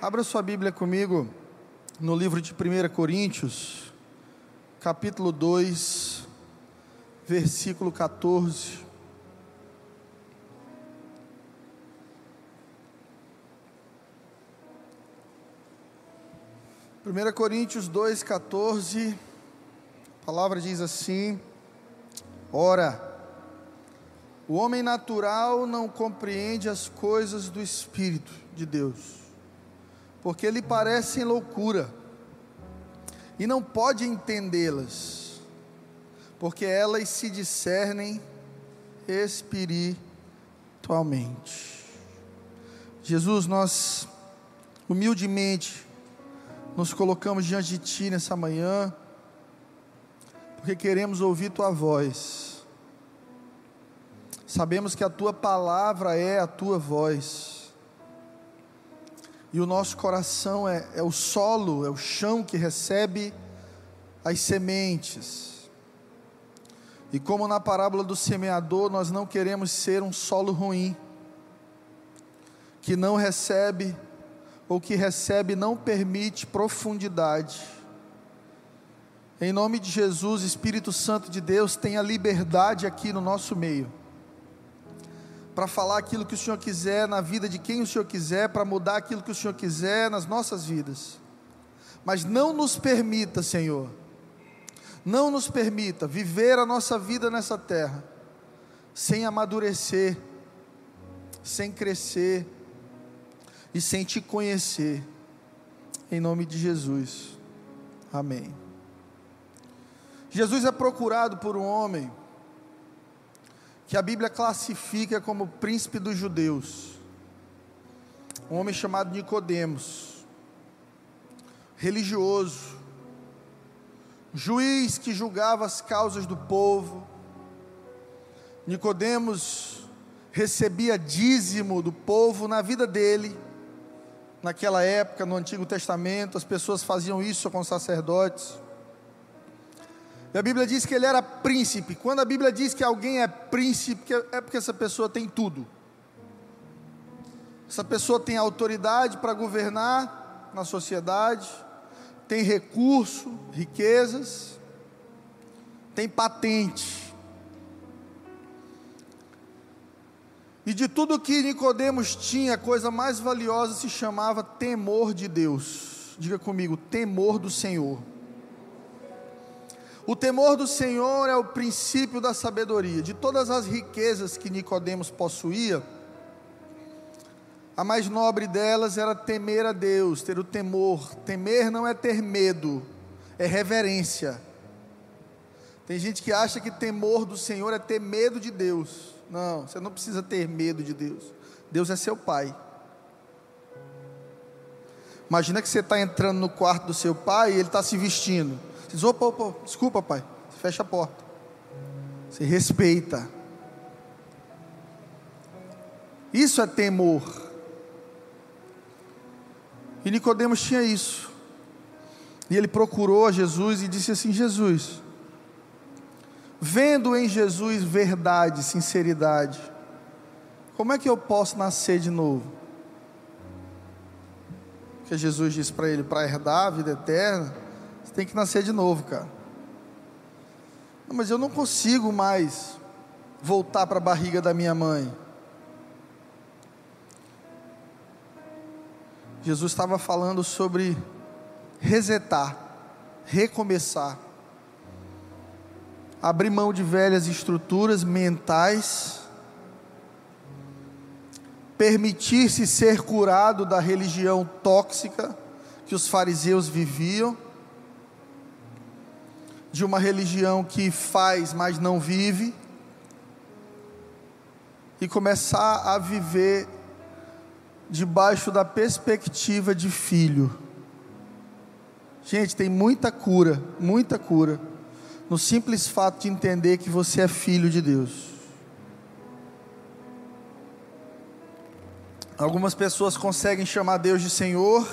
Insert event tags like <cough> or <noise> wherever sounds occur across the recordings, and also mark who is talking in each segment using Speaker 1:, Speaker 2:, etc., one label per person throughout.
Speaker 1: Abra sua Bíblia comigo no livro de 1 Coríntios, capítulo 2, versículo 14. Primeira Coríntios 2,14, a palavra diz assim: Ora, o homem natural não compreende as coisas do Espírito de Deus, porque lhe parecem loucura, e não pode entendê-las, porque elas se discernem espiritualmente. Jesus, nós humildemente nos colocamos diante de Ti nessa manhã, porque queremos ouvir Tua voz Sabemos que a tua palavra é a tua voz. E o nosso coração é, é o solo, é o chão que recebe as sementes. E como na parábola do semeador, nós não queremos ser um solo ruim, que não recebe, ou que recebe não permite profundidade. Em nome de Jesus, Espírito Santo de Deus, tenha liberdade aqui no nosso meio para falar aquilo que o Senhor quiser na vida de quem o Senhor quiser, para mudar aquilo que o Senhor quiser nas nossas vidas. Mas não nos permita, Senhor, não nos permita viver a nossa vida nessa terra sem amadurecer, sem crescer e sem te conhecer. Em nome de Jesus. Amém. Jesus é procurado por um homem que a Bíblia classifica como príncipe dos judeus, um homem chamado Nicodemos, religioso, juiz que julgava as causas do povo. Nicodemos recebia dízimo do povo na vida dele. Naquela época, no Antigo Testamento, as pessoas faziam isso com sacerdotes. E a Bíblia diz que ele era príncipe. Quando a Bíblia diz que alguém é príncipe, é porque essa pessoa tem tudo. Essa pessoa tem autoridade para governar na sociedade, tem recurso, riquezas, tem patente. E de tudo que Nicodemos tinha, a coisa mais valiosa se chamava temor de Deus. Diga comigo, temor do Senhor. O temor do Senhor é o princípio da sabedoria. De todas as riquezas que Nicodemos possuía, a mais nobre delas era temer a Deus, ter o temor. Temer não é ter medo, é reverência. Tem gente que acha que temor do Senhor é ter medo de Deus. Não, você não precisa ter medo de Deus. Deus é seu pai. Imagina que você está entrando no quarto do seu pai e ele está se vestindo. Você diz, opa, opa, desculpa, pai. Você fecha a porta. Você respeita. Isso é temor. E Nicodemos tinha isso. E ele procurou a Jesus e disse assim: Jesus, vendo em Jesus verdade, sinceridade, como é que eu posso nascer de novo? Porque Jesus disse para ele: para herdar a vida eterna, você tem que nascer de novo, cara. Não, mas eu não consigo mais voltar para a barriga da minha mãe. Jesus estava falando sobre resetar, recomeçar, abrir mão de velhas estruturas mentais, permitir-se ser curado da religião tóxica que os fariseus viviam de uma religião que faz, mas não vive, e começar a viver debaixo da perspectiva de filho. Gente, tem muita cura, muita cura, no simples fato de entender que você é filho de Deus. Algumas pessoas conseguem chamar Deus de Senhor,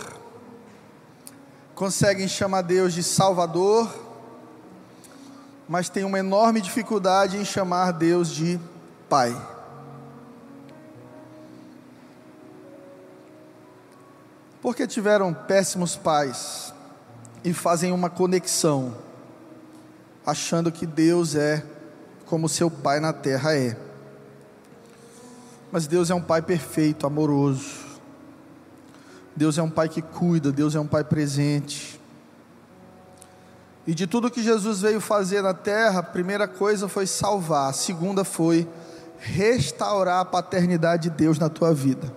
Speaker 1: conseguem chamar Deus de Salvador, mas tem uma enorme dificuldade em chamar Deus de Pai. Porque tiveram péssimos pais e fazem uma conexão, achando que Deus é como seu pai na terra é. Mas Deus é um pai perfeito, amoroso. Deus é um pai que cuida, Deus é um pai presente. E de tudo que Jesus veio fazer na terra, a primeira coisa foi salvar, a segunda foi restaurar a paternidade de Deus na tua vida.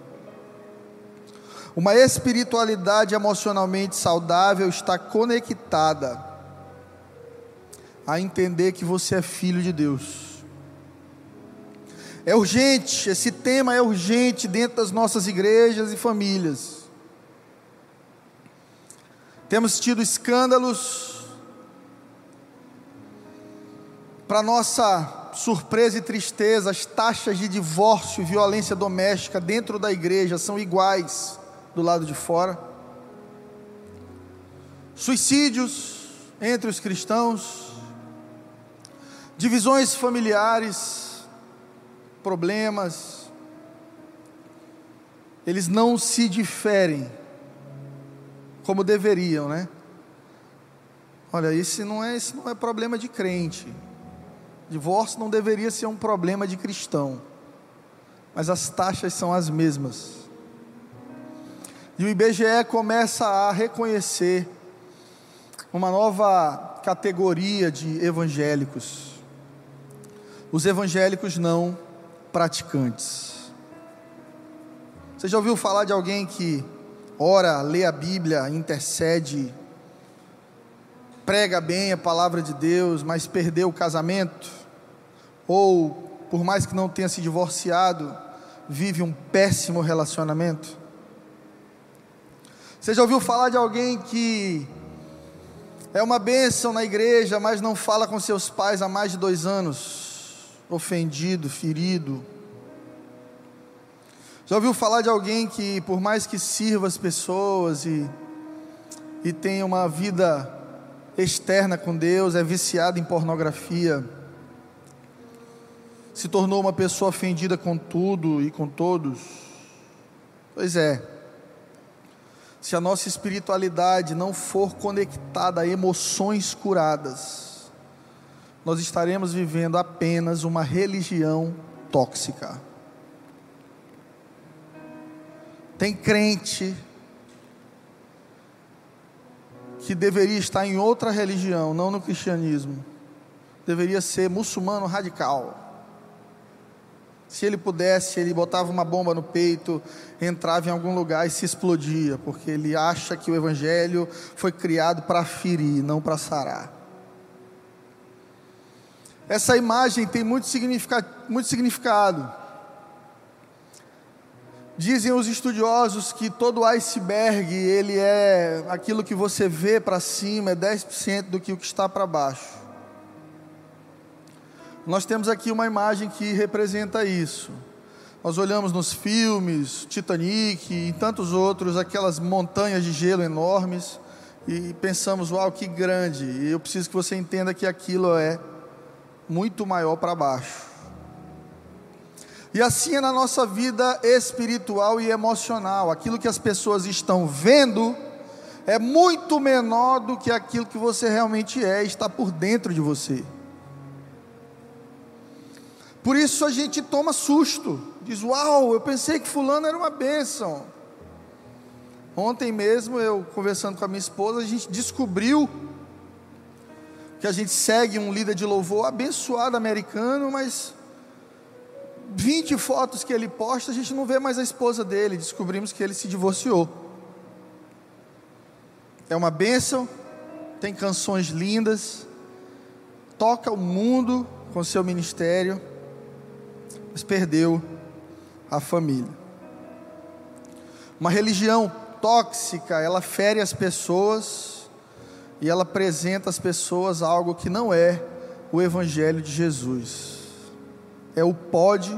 Speaker 1: Uma espiritualidade emocionalmente saudável está conectada a entender que você é filho de Deus. É urgente, esse tema é urgente dentro das nossas igrejas e famílias. Temos tido escândalos, para nossa surpresa e tristeza, as taxas de divórcio e violência doméstica dentro da igreja são iguais do lado de fora. Suicídios entre os cristãos, divisões familiares, problemas, eles não se diferem como deveriam, né? Olha, esse não é, esse não é problema de crente. Divórcio não deveria ser um problema de cristão. Mas as taxas são as mesmas. E o IBGE começa a reconhecer uma nova categoria de evangélicos os evangélicos não praticantes. Você já ouviu falar de alguém que ora, lê a Bíblia, intercede, prega bem a palavra de Deus, mas perdeu o casamento? Ou, por mais que não tenha se divorciado, vive um péssimo relacionamento? Você já ouviu falar de alguém que é uma bênção na igreja, mas não fala com seus pais há mais de dois anos? ofendido, ferido. Já ouviu falar de alguém que, por mais que sirva as pessoas e, e tenha uma vida externa com Deus, é viciado em pornografia, se tornou uma pessoa ofendida com tudo e com todos? Pois é, se a nossa espiritualidade não for conectada a emoções curadas, nós estaremos vivendo apenas uma religião tóxica. Tem crente que deveria estar em outra religião, não no cristianismo. Deveria ser muçulmano radical. Se ele pudesse, ele botava uma bomba no peito, entrava em algum lugar e se explodia, porque ele acha que o evangelho foi criado para ferir, não para sarar. Essa imagem tem muito, significado, muito significado. Dizem os estudiosos que todo iceberg, ele é aquilo que você vê para cima, é 10% do que o que está para baixo. Nós temos aqui uma imagem que representa isso. Nós olhamos nos filmes, Titanic e tantos outros, aquelas montanhas de gelo enormes, e pensamos, uau, que grande. E eu preciso que você entenda que aquilo é muito maior para baixo. E assim é na nossa vida espiritual e emocional. Aquilo que as pessoas estão vendo é muito menor do que aquilo que você realmente é, está por dentro de você. Por isso a gente toma susto. Diz: Uau, eu pensei que Fulano era uma bênção. Ontem mesmo, eu conversando com a minha esposa, a gente descobriu que a gente segue um líder de louvor abençoado americano, mas 20 fotos que ele posta, a gente não vê mais a esposa dele, descobrimos que ele se divorciou. É uma bênção, tem canções lindas, toca o mundo com seu ministério, perdeu a família. Uma religião tóxica, ela fere as pessoas, e ela apresenta às pessoas algo que não é o Evangelho de Jesus. É o pode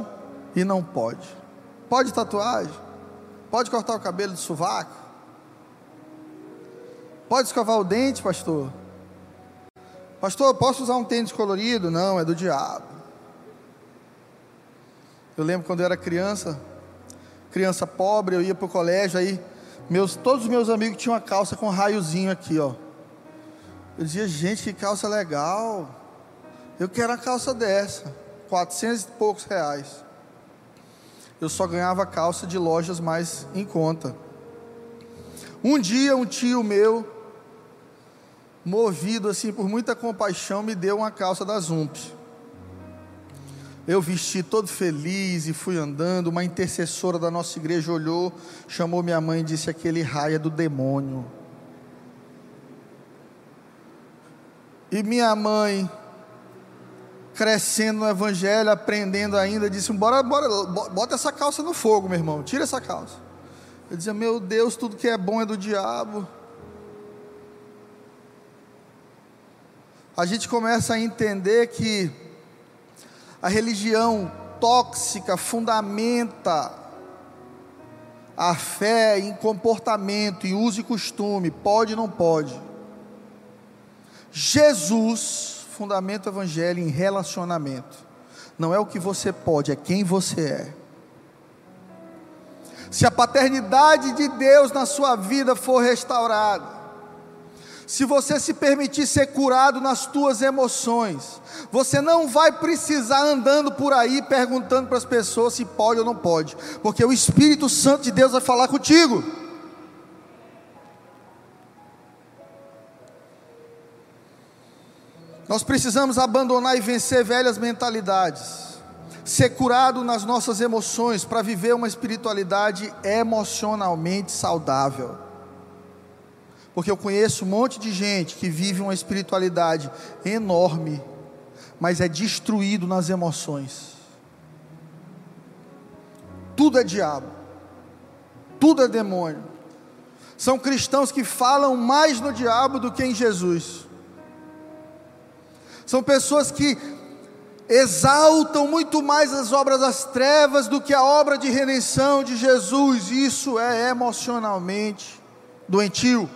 Speaker 1: e não pode. Pode tatuagem? Pode cortar o cabelo do sovaco? Pode escovar o dente, pastor? Pastor, posso usar um tênis colorido? Não, é do diabo. Eu lembro quando eu era criança, criança pobre, eu ia para o colégio, aí Meus, todos os meus amigos tinham uma calça com raiozinho aqui, ó. Eu dizia, gente, que calça legal. Eu quero a calça dessa. 400 e poucos reais. Eu só ganhava calça de lojas mais em conta. Um dia, um tio meu, movido assim por muita compaixão, me deu uma calça da Zump. Eu vesti todo feliz e fui andando. Uma intercessora da nossa igreja olhou, chamou minha mãe e disse: Aquele raia do demônio. E minha mãe, crescendo no evangelho, aprendendo ainda, disse: Bora, bora, bota essa calça no fogo, meu irmão, tira essa calça. Eu dizia: Meu Deus, tudo que é bom é do diabo. A gente começa a entender que a religião tóxica fundamenta a fé em comportamento, em uso e costume, pode ou não pode. Jesus fundamenta o evangelho em relacionamento. Não é o que você pode, é quem você é. Se a paternidade de Deus na sua vida for restaurada, se você se permitir ser curado nas tuas emoções, você não vai precisar andando por aí perguntando para as pessoas se pode ou não pode, porque o Espírito Santo de Deus vai falar contigo. Nós precisamos abandonar e vencer velhas mentalidades, ser curado nas nossas emoções para viver uma espiritualidade emocionalmente saudável. Porque eu conheço um monte de gente que vive uma espiritualidade enorme, mas é destruído nas emoções. Tudo é diabo, tudo é demônio. São cristãos que falam mais no diabo do que em Jesus. São pessoas que exaltam muito mais as obras das trevas do que a obra de redenção de Jesus. Isso é emocionalmente doentio.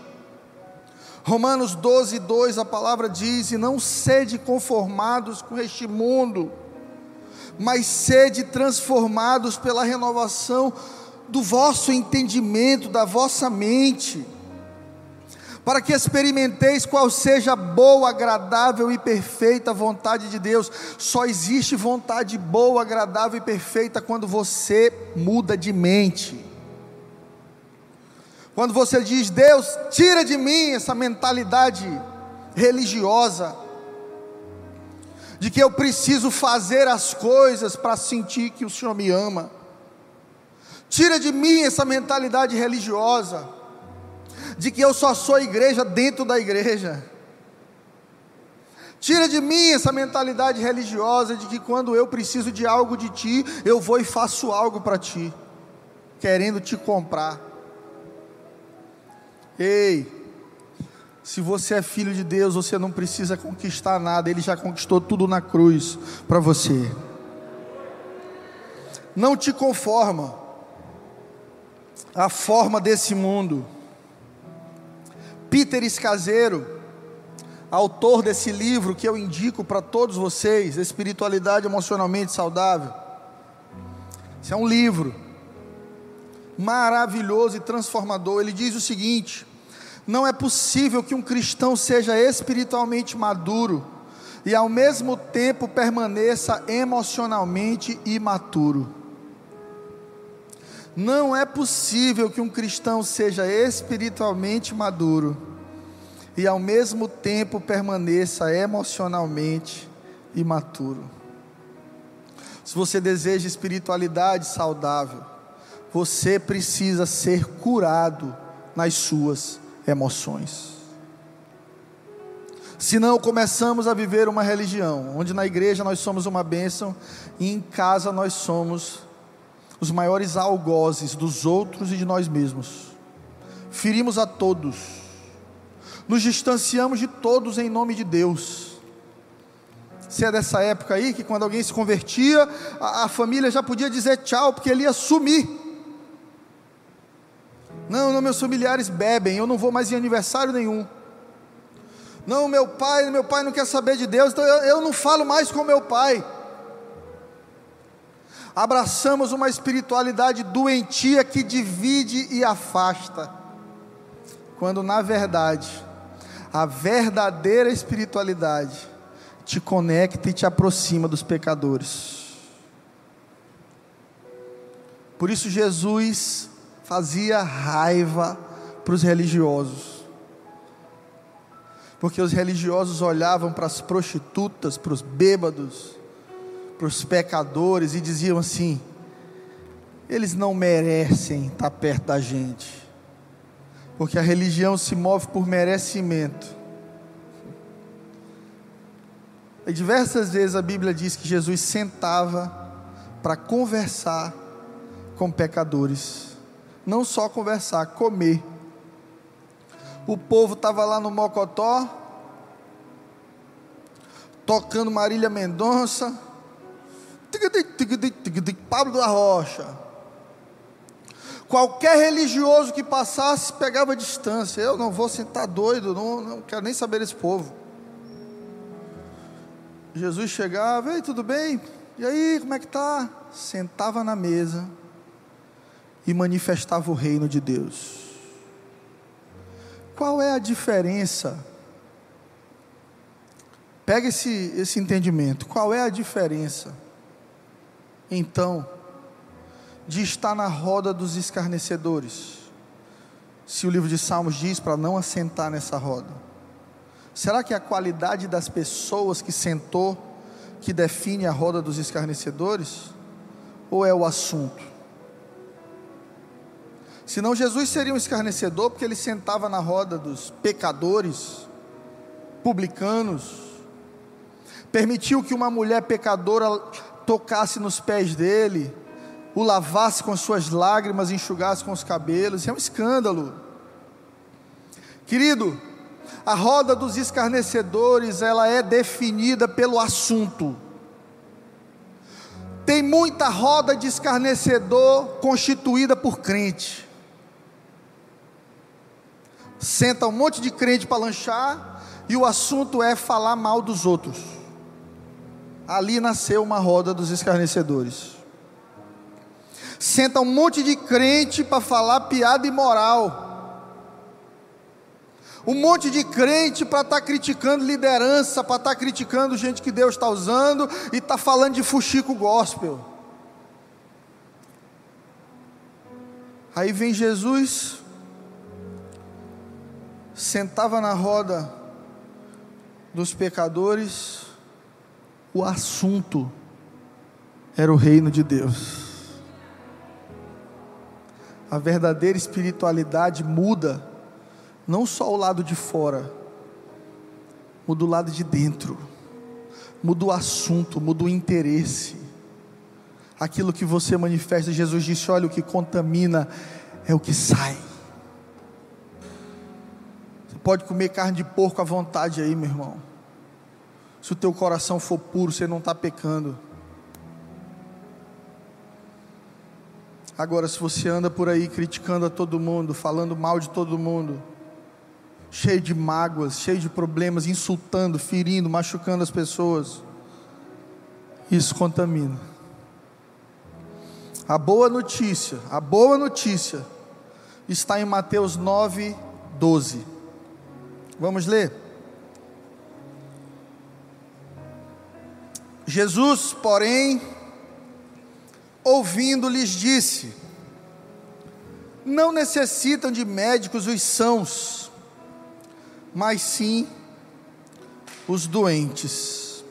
Speaker 1: Romanos 12, 2, a palavra diz: E não sede conformados com este mundo, mas sede transformados pela renovação do vosso entendimento, da vossa mente, para que experimenteis qual seja a boa, agradável e perfeita vontade de Deus. Só existe vontade boa, agradável e perfeita quando você muda de mente. Quando você diz, Deus, tira de mim essa mentalidade religiosa, de que eu preciso fazer as coisas para sentir que o Senhor me ama. Tira de mim essa mentalidade religiosa, de que eu só sou igreja dentro da igreja. Tira de mim essa mentalidade religiosa de que quando eu preciso de algo de ti, eu vou e faço algo para ti, querendo te comprar. Ei, se você é filho de Deus, você não precisa conquistar nada, Ele já conquistou tudo na cruz para você. Não te conforma a forma desse mundo. Peter Escaseiro, autor desse livro que eu indico para todos vocês, Espiritualidade Emocionalmente Saudável. Isso é um livro maravilhoso e transformador. Ele diz o seguinte: não é possível que um cristão seja espiritualmente maduro e ao mesmo tempo permaneça emocionalmente imaturo. Não é possível que um cristão seja espiritualmente maduro e ao mesmo tempo permaneça emocionalmente imaturo. Se você deseja espiritualidade saudável, você precisa ser curado nas suas emoções. Senão começamos a viver uma religião, onde na igreja nós somos uma bênção e em casa nós somos os maiores algozes dos outros e de nós mesmos. Ferimos a todos, nos distanciamos de todos em nome de Deus. Se é dessa época aí que quando alguém se convertia, a, a família já podia dizer tchau, porque ele ia sumir. Não, não, meus familiares bebem, eu não vou mais em aniversário nenhum. Não, meu pai, meu pai não quer saber de Deus, então eu, eu não falo mais com meu pai. Abraçamos uma espiritualidade doentia que divide e afasta. quando na verdade a verdadeira espiritualidade te conecta e te aproxima dos pecadores. Por isso Jesus fazia raiva para os religiosos. Porque os religiosos olhavam para as prostitutas, para os bêbados, para os pecadores e diziam assim: eles não merecem estar perto da gente, porque a religião se move por merecimento. E diversas vezes a Bíblia diz que Jesus sentava para conversar com pecadores, não só conversar, comer. O povo estava lá no Mocotó, tocando Marília Mendonça, Pablo da Rocha. Qualquer religioso que passasse pegava distância. Eu não vou sentar doido, não, não quero nem saber desse povo. Jesus chegava, ei, tudo bem? E aí, como é que tá? Sentava na mesa e manifestava o reino de Deus. Qual é a diferença? Pega esse, esse entendimento. Qual é a diferença, então, de estar na roda dos escarnecedores? Se o livro de Salmos diz para não assentar nessa roda. Será que é a qualidade das pessoas que sentou que define a roda dos escarnecedores? Ou é o assunto? Senão Jesus seria um escarnecedor, porque ele sentava na roda dos pecadores, publicanos, permitiu que uma mulher pecadora tocasse nos pés dele, o lavasse com suas lágrimas, enxugasse com os cabelos, é um escândalo. Querido, a roda dos escarnecedores, ela é definida pelo assunto. Tem muita roda de escarnecedor constituída por crente senta um monte de crente para lanchar e o assunto é falar mal dos outros. Ali nasceu uma roda dos escarnecedores. Senta um monte de crente para falar piada imoral. Um monte de crente para estar tá criticando liderança, para estar tá criticando gente que Deus está usando e está falando de fuxico gospel. Aí vem Jesus, sentava na roda dos pecadores, o assunto era o reino de Deus. A verdadeira espiritualidade muda não só o lado de fora, muda o lado de dentro, muda o assunto, muda o interesse. Aquilo que você manifesta, Jesus disse: olha, o que contamina é o que sai pode comer carne de porco à vontade aí, meu irmão. Se o teu coração for puro, você não está pecando. Agora, se você anda por aí criticando a todo mundo, falando mal de todo mundo, cheio de mágoas, cheio de problemas, insultando, ferindo, machucando as pessoas, isso contamina. A boa notícia, a boa notícia está em Mateus 9, 12. Vamos ler. Jesus, porém, ouvindo-lhes, disse: Não necessitam de médicos os sãos, mas sim os doentes.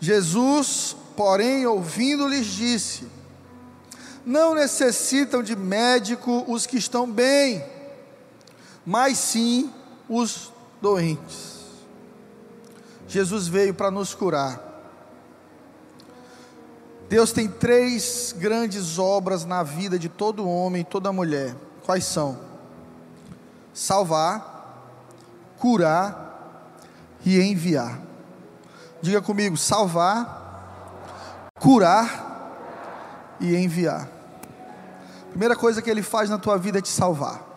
Speaker 1: Jesus, porém, ouvindo-lhes, disse: Não necessitam de médico os que estão bem, mas sim os doentes. Jesus veio para nos curar. Deus tem três grandes obras na vida de todo homem e toda mulher. Quais são? Salvar, curar e enviar. Diga comigo: salvar, curar e enviar. Primeira coisa que ele faz na tua vida é te salvar.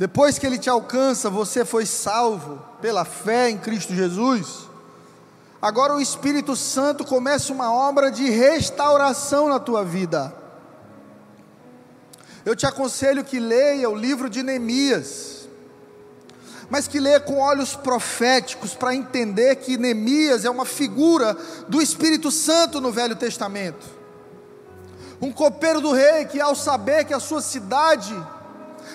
Speaker 1: Depois que ele te alcança, você foi salvo pela fé em Cristo Jesus. Agora o Espírito Santo começa uma obra de restauração na tua vida. Eu te aconselho que leia o livro de Neemias, mas que leia com olhos proféticos para entender que Neemias é uma figura do Espírito Santo no Velho Testamento. Um copeiro do rei que, ao saber que a sua cidade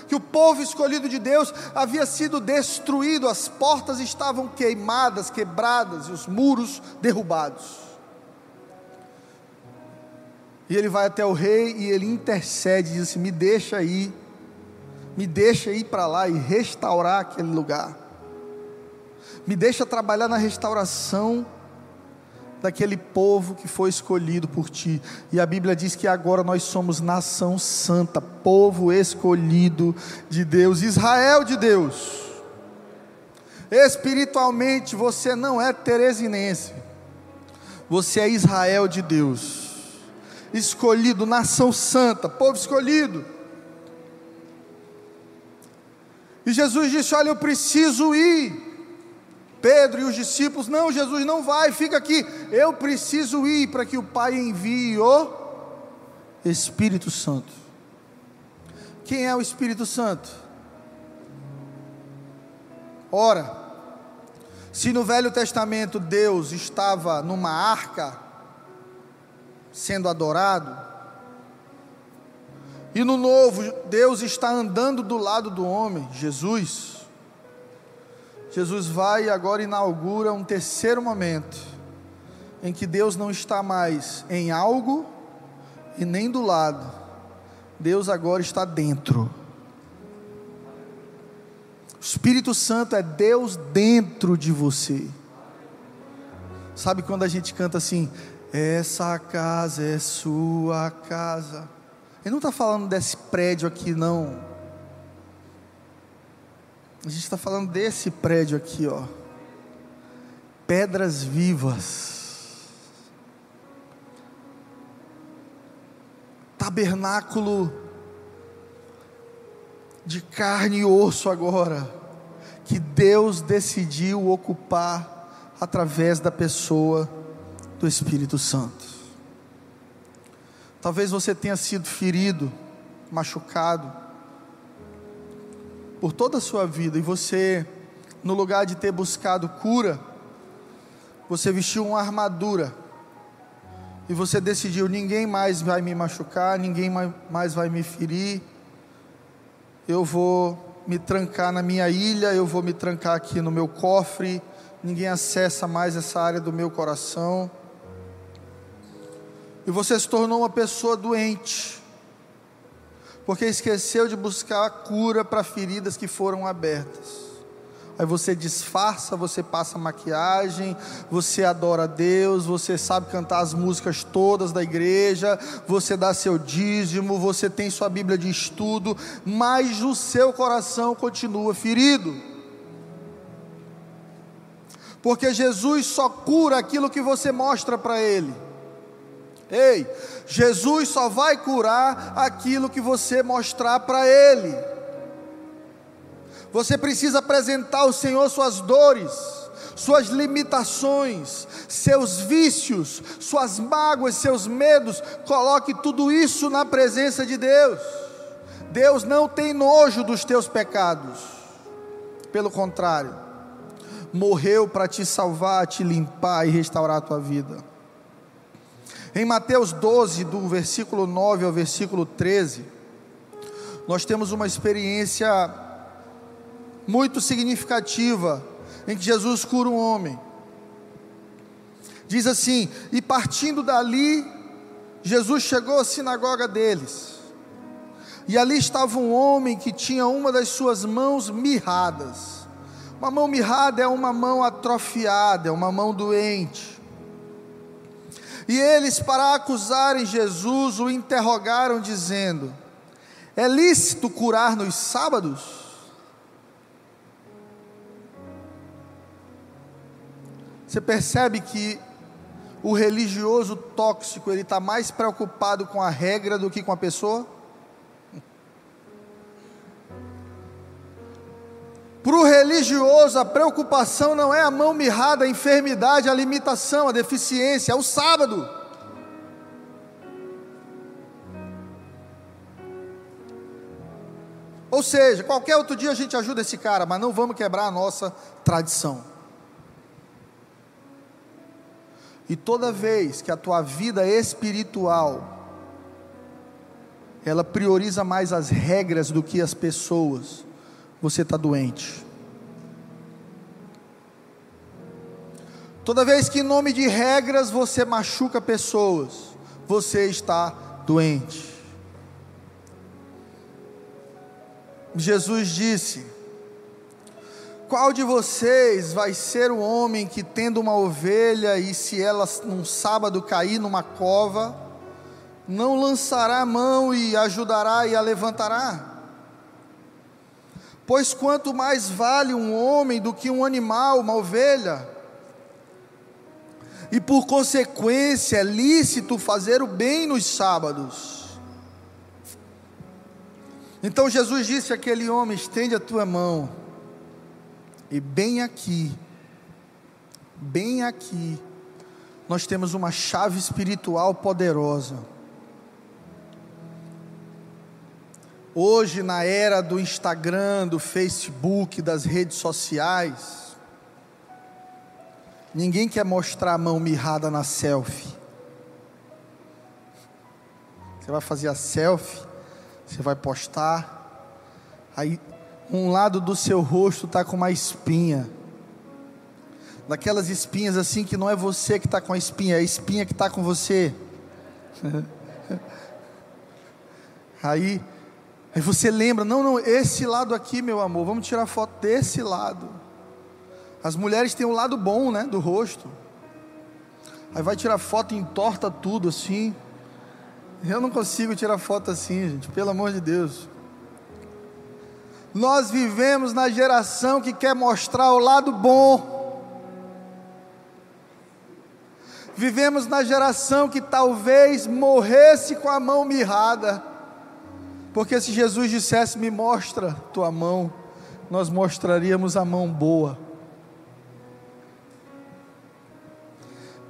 Speaker 1: que o povo escolhido de Deus havia sido destruído, as portas estavam queimadas, quebradas e os muros derrubados. E ele vai até o rei e ele intercede, diz assim: Me deixa ir, me deixa ir para lá e restaurar aquele lugar, me deixa trabalhar na restauração daquele povo que foi escolhido por ti. E a Bíblia diz que agora nós somos nação santa, povo escolhido de Deus, Israel de Deus. Espiritualmente você não é teresinense, você é Israel de Deus, escolhido, nação santa, povo escolhido. E Jesus disse: Olha, eu preciso ir Pedro e os discípulos: Não, Jesus não vai, fica aqui. Eu preciso ir para que o Pai envie o Espírito Santo. Quem é o Espírito Santo? Ora, se no Velho Testamento Deus estava numa arca sendo adorado, e no Novo Deus está andando do lado do homem, Jesus. Jesus vai e agora inaugura um terceiro momento, em que Deus não está mais em algo e nem do lado, Deus agora está dentro. O Espírito Santo é Deus dentro de você. Sabe quando a gente canta assim, essa casa é sua casa. Ele não está falando desse prédio aqui, não. A gente está falando desse prédio aqui, ó. Pedras vivas. Tabernáculo de carne e osso agora, que Deus decidiu ocupar através da pessoa do Espírito Santo. Talvez você tenha sido ferido, machucado, por toda a sua vida e você, no lugar de ter buscado cura, você vestiu uma armadura e você decidiu: ninguém mais vai me machucar, ninguém mais vai me ferir, eu vou me trancar na minha ilha, eu vou me trancar aqui no meu cofre, ninguém acessa mais essa área do meu coração. E você se tornou uma pessoa doente porque esqueceu de buscar a cura para feridas que foram abertas. Aí você disfarça, você passa maquiagem, você adora a Deus, você sabe cantar as músicas todas da igreja, você dá seu dízimo, você tem sua Bíblia de estudo, mas o seu coração continua ferido. Porque Jesus só cura aquilo que você mostra para Ele. Ei, Jesus só vai curar aquilo que você mostrar para Ele. Você precisa apresentar ao Senhor suas dores, suas limitações, seus vícios, suas mágoas, seus medos. Coloque tudo isso na presença de Deus. Deus não tem nojo dos teus pecados, pelo contrário, morreu para te salvar, te limpar e restaurar a tua vida. Em Mateus 12, do versículo 9 ao versículo 13, nós temos uma experiência muito significativa em que Jesus cura um homem. Diz assim: E partindo dali, Jesus chegou à sinagoga deles. E ali estava um homem que tinha uma das suas mãos mirradas. Uma mão mirrada é uma mão atrofiada, é uma mão doente. E eles, para acusarem Jesus, o interrogaram, dizendo: É lícito curar nos sábados? Você percebe que o religioso tóxico ele está mais preocupado com a regra do que com a pessoa? Religioso, a preocupação não é a mão mirrada, a enfermidade, a limitação, a deficiência, é o sábado. Ou seja, qualquer outro dia a gente ajuda esse cara, mas não vamos quebrar a nossa tradição. E toda vez que a tua vida espiritual ela prioriza mais as regras do que as pessoas, você está doente. Toda vez que em nome de regras você machuca pessoas, você está doente. Jesus disse: Qual de vocês vai ser o homem que, tendo uma ovelha, e se ela num sábado cair numa cova, não lançará a mão e ajudará e a levantará? Pois quanto mais vale um homem do que um animal, uma ovelha? E por consequência é lícito fazer o bem nos sábados. Então Jesus disse àquele homem: estende a tua mão, e bem aqui, bem aqui, nós temos uma chave espiritual poderosa Hoje, na era do Instagram, do Facebook, das redes sociais, ninguém quer mostrar a mão mirrada na selfie. Você vai fazer a selfie, você vai postar, aí um lado do seu rosto está com uma espinha. Daquelas espinhas assim que não é você que está com a espinha, é a espinha que está com você. <laughs> aí Aí você lembra, não, não, esse lado aqui, meu amor, vamos tirar foto desse lado. As mulheres têm um lado bom, né, do rosto. Aí vai tirar foto e entorta tudo assim. Eu não consigo tirar foto assim, gente, pelo amor de Deus. Nós vivemos na geração que quer mostrar o lado bom. Vivemos na geração que talvez morresse com a mão mirrada. Porque se Jesus dissesse, me mostra tua mão, nós mostraríamos a mão boa.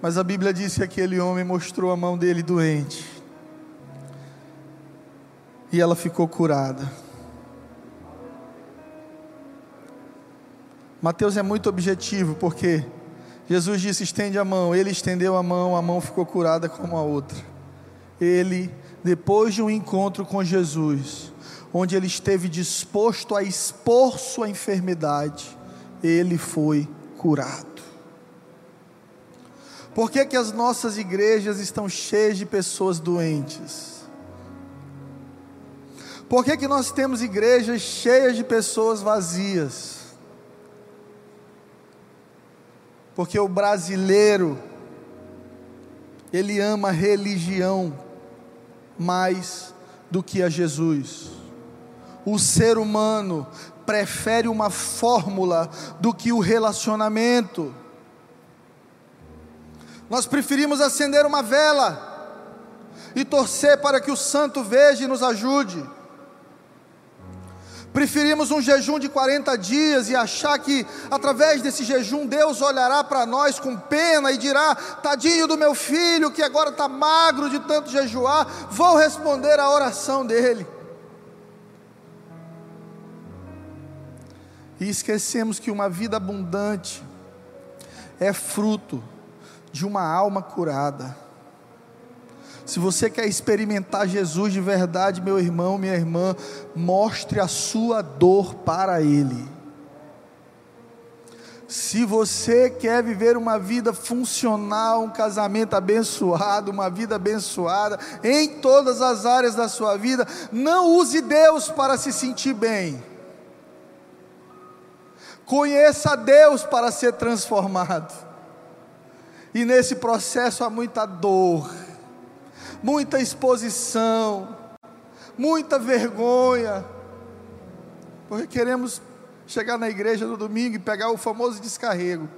Speaker 1: Mas a Bíblia diz que aquele homem mostrou a mão dele doente. E ela ficou curada. Mateus é muito objetivo, porque Jesus disse: estende a mão. Ele estendeu a mão, a mão ficou curada como a outra. Ele depois de um encontro com Jesus, onde ele esteve disposto a expor sua enfermidade, ele foi curado. Por que, que as nossas igrejas estão cheias de pessoas doentes? Por que, que nós temos igrejas cheias de pessoas vazias? Porque o brasileiro, ele ama religião mais do que a Jesus. O ser humano prefere uma fórmula do que o relacionamento. Nós preferimos acender uma vela e torcer para que o santo veja e nos ajude. Preferimos um jejum de 40 dias e achar que através desse jejum Deus olhará para nós com pena e dirá: Tadinho do meu filho que agora está magro de tanto jejuar, vou responder a oração dele. E esquecemos que uma vida abundante é fruto de uma alma curada. Se você quer experimentar Jesus de verdade, meu irmão, minha irmã, mostre a sua dor para Ele. Se você quer viver uma vida funcional, um casamento abençoado, uma vida abençoada, em todas as áreas da sua vida, não use Deus para se sentir bem. Conheça Deus para ser transformado. E nesse processo há muita dor muita exposição, muita vergonha, porque queremos chegar na igreja no domingo e pegar o famoso descarrego.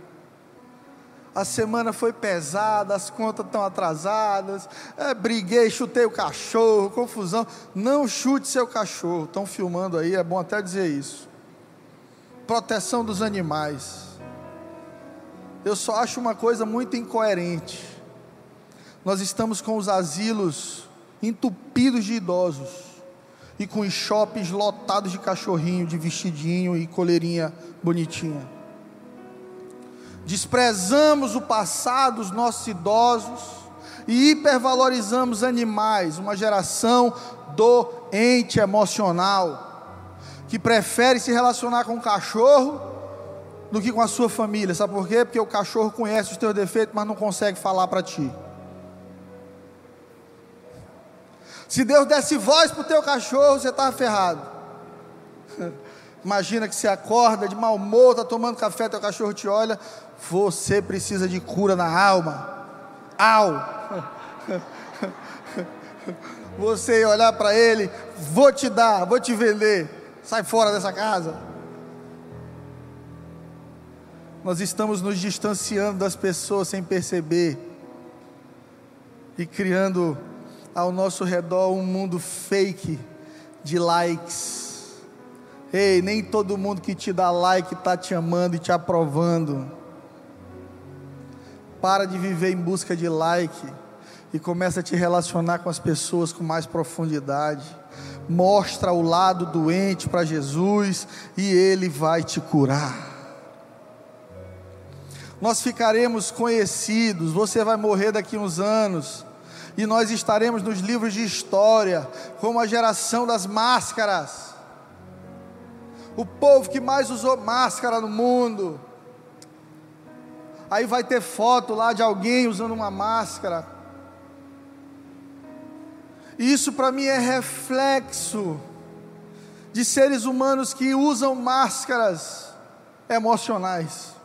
Speaker 1: A semana foi pesada, as contas estão atrasadas, é, briguei, chutei o cachorro, confusão. Não chute seu cachorro, estão filmando aí, é bom até dizer isso. Proteção dos animais. Eu só acho uma coisa muito incoerente nós estamos com os asilos entupidos de idosos, e com os shoppings lotados de cachorrinho, de vestidinho e coleirinha bonitinha. Desprezamos o passado, os nossos idosos e hipervalorizamos animais, uma geração doente emocional que prefere se relacionar com o cachorro do que com a sua família. Sabe por quê? Porque o cachorro conhece os teus defeitos, mas não consegue falar para ti. Se Deus desse voz para o teu cachorro, você estava ferrado. <laughs> Imagina que você acorda de mau humor, está tomando café, teu cachorro te olha. Você precisa de cura na alma. Au! <laughs> Você olhar para ele, vou te dar, vou te vender. Sai fora dessa casa. Nós estamos nos distanciando das pessoas sem perceber e criando ao nosso redor um mundo fake de likes. Ei, nem todo mundo que te dá like está te amando e te aprovando. Para de viver em busca de like e começa a te relacionar com as pessoas com mais profundidade. Mostra o lado doente para Jesus e Ele vai te curar. Nós ficaremos conhecidos, você vai morrer daqui uns anos e nós estaremos nos livros de história como a geração das máscaras. O povo que mais usou máscara no mundo. Aí vai ter foto lá de alguém usando uma máscara. Isso para mim é reflexo de seres humanos que usam máscaras emocionais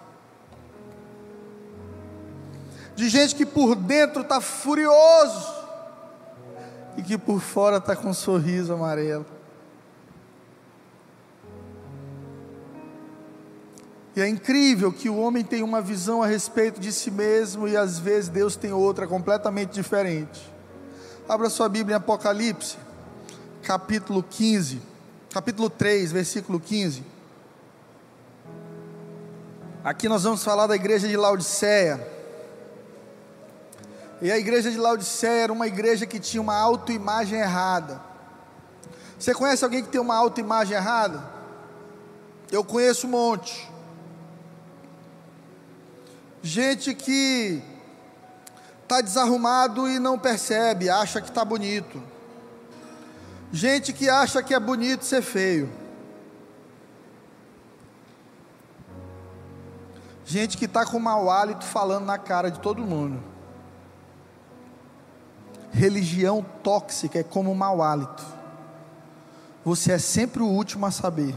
Speaker 1: de gente que por dentro está furioso e que por fora está com um sorriso amarelo. E é incrível que o homem tem uma visão a respeito de si mesmo e às vezes Deus tem outra completamente diferente. Abra sua Bíblia em Apocalipse, capítulo 15, capítulo 3, versículo 15. Aqui nós vamos falar da igreja de Laodiceia. E a igreja de Laodiceia era uma igreja que tinha uma autoimagem errada. Você conhece alguém que tem uma autoimagem errada? Eu conheço um monte. Gente que está desarrumado e não percebe, acha que está bonito. Gente que acha que é bonito ser feio. Gente que está com mau hálito falando na cara de todo mundo. Religião tóxica é como mau hálito. Você é sempre o último a saber.